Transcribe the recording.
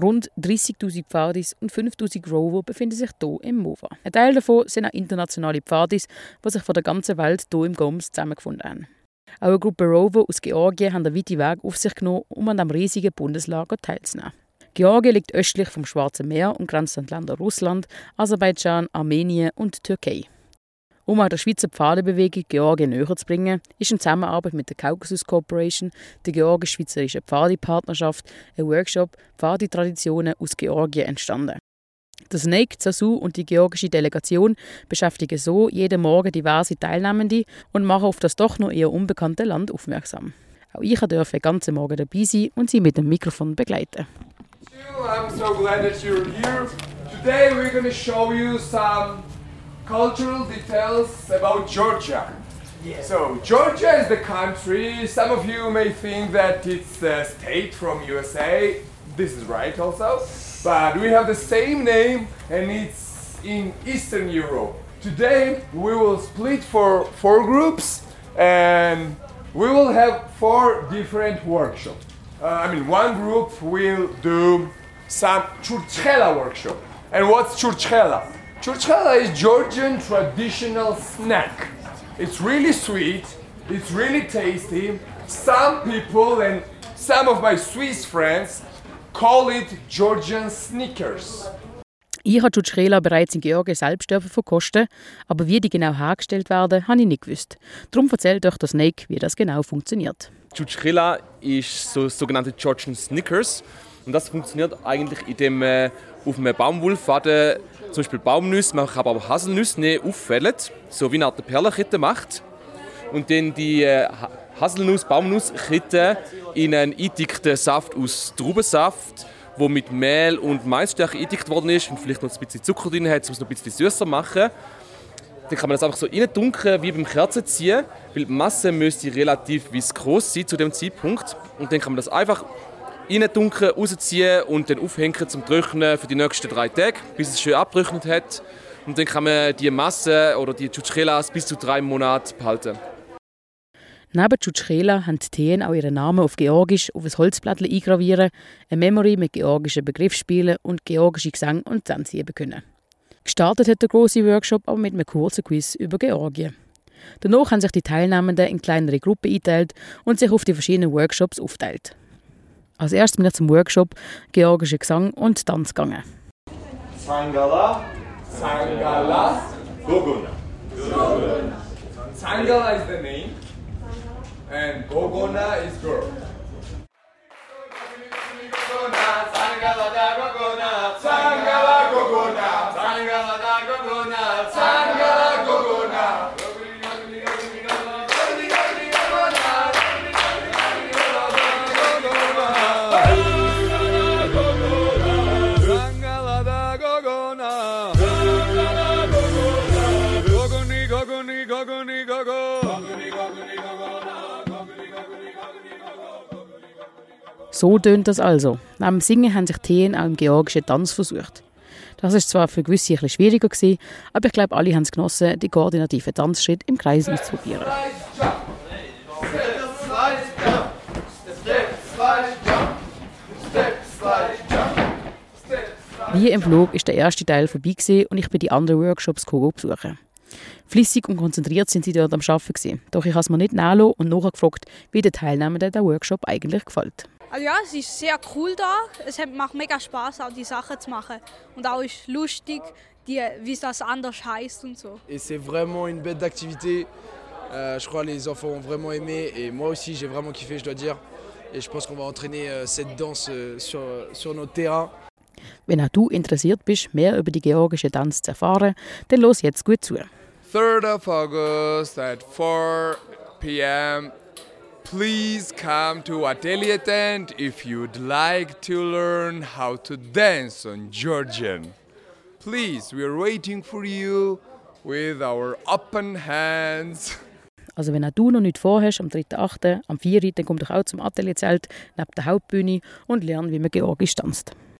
Rund 30.000 Pfadis und 5.000 Rover befinden sich hier im MOVA. Ein Teil davon sind auch internationale Pfadis, die sich von der ganzen Welt hier im Goms zusammengefunden haben. Auch eine Gruppe Rover aus Georgien haben den weiten Weg auf sich genommen, um an dem riesigen Bundeslager teilzunehmen. Georgien liegt östlich vom Schwarzen Meer und grenzt an die Länder Russland, Aserbaidschan, Armenien und Türkei. Um auch der Schweizer Pfadebewegung Georgien näher zu bringen, ist in Zusammenarbeit mit der Caucasus Corporation, der georgisch-schweizerischen Pfadi-Partnerschaft, ein Workshop Pfadi-Traditionen aus Georgien entstanden. Der Snake, Zasu und die georgische Delegation beschäftigen so jeden Morgen diverse Teilnehmende und machen auf das doch noch eher unbekannte Land aufmerksam. Auch ich durfte den ganzen Morgen dabei sein und sie mit dem Mikrofon begleiten. I'm so glad that you're here. Today we're going to show you some cultural details about Georgia. Yeah. So Georgia is the country. Some of you may think that it's a state from USA. This is right also. But we have the same name and it's in Eastern Europe. Today we will split for four groups and we will have four different workshops. Uh, I mean, one group will do some churchela workshop. And what's churchela? Churchela is Georgian traditional snack. It's really sweet, it's really tasty. Some people and some of my Swiss friends call it Georgian Snickers. Ich habe Chutschrela bereits in Georgien selbst verkosten, aber wie die genau hergestellt werden, habe ich nicht gewusst. Darum erzählt euch der Snake, wie das genau funktioniert. Chutschrela ist so sogenannte Georgian Snickers und das funktioniert eigentlich, indem man auf einem Baumwollfaden zum Beispiel Baumnüsse, man kann aber auch Haselnüsse auffällt, so wie eine Art Perlenkette macht und dann die äh, Haselnuss, Baumnusskette in einen eindickten Saft aus Traubensaft wo mit Mehl und Maisstärke eingedickt worden ist und vielleicht noch ein bisschen Zucker drin hat, um es noch ein bisschen süßer zu machen. Dann kann man das einfach so reindunkeln, wie beim Kerzenziehen, weil die Masse müsste relativ viskos sein zu dem Zeitpunkt. Und dann kann man das einfach reindunkeln, rausziehen und dann aufhängen zum Trocknen für die nächsten drei Tage, bis es schön abgetrocknet hat. Und dann kann man die Masse oder die Chuchrelas bis zu drei Monate behalten. Neben Tschutschrela haben die Teen auch ihren Namen auf Georgisch auf ein Holzblatt eingravieren, eine Memory mit georgischen Begriffsspielen und georgischen Gesang und Zusammenziehen können. Gestartet hat der große Workshop aber mit einem kurzen Quiz über Georgien. Danach haben sich die Teilnehmenden in kleinere Gruppen eingeteilt und sich auf die verschiedenen Workshops aufteilt. Als erstes bin ich zum Workshop georgischer Gesang und Tanz gegangen. Sangala, Sangala, Gogona. Sangala is the name. and Gogona is girl. So tönt das also. Neben dem Singen haben sich Teen auch im georgischen Tanz versucht. Das ist zwar für gewisse ein schwieriger gewesen, aber ich glaube, alle haben es genossen, die koordinativen Tanzschritte im Kreis auszuprobieren. Wie im Flug ist der erste Teil vorbei und ich bin die anderen Workshops besuchen. Flüssig und konzentriert sind sie dort am Arbeiten. Doch ich habe es mir nicht nachgelassen und nachher gefragt, wie den Teilnehmenden der Workshop eigentlich gefällt. Also ja, es ist sehr cool da. Es macht mega Spaß, auch die Sachen zu machen. Und auch ist lustig, die, wie das anders heißt und so. Et c'est vraiment une bête d'activité. Euh, je crois les enfants ont vraiment aimé et moi aussi j'ai vraiment kiffé, je dois dire. Et je pense qu'on va entraîner euh, cette danse euh, sur, sur notre terrain. Wenn auch du interessiert bist, mehr über die georgische Tanz zu erfahren, dann los jetzt gut zu. 3rd of August at 4 p.m. Please come to Atelier Tent if you'd like to learn how to dance on Georgian. Please, we're waiting for you with our open hands. Also wenn auch du noch nicht vorhast, am 3.8., am 4., dann komm doch auch zum Atelierzelt neben der Hauptbühne und lerne, wie man georgisch tanzt.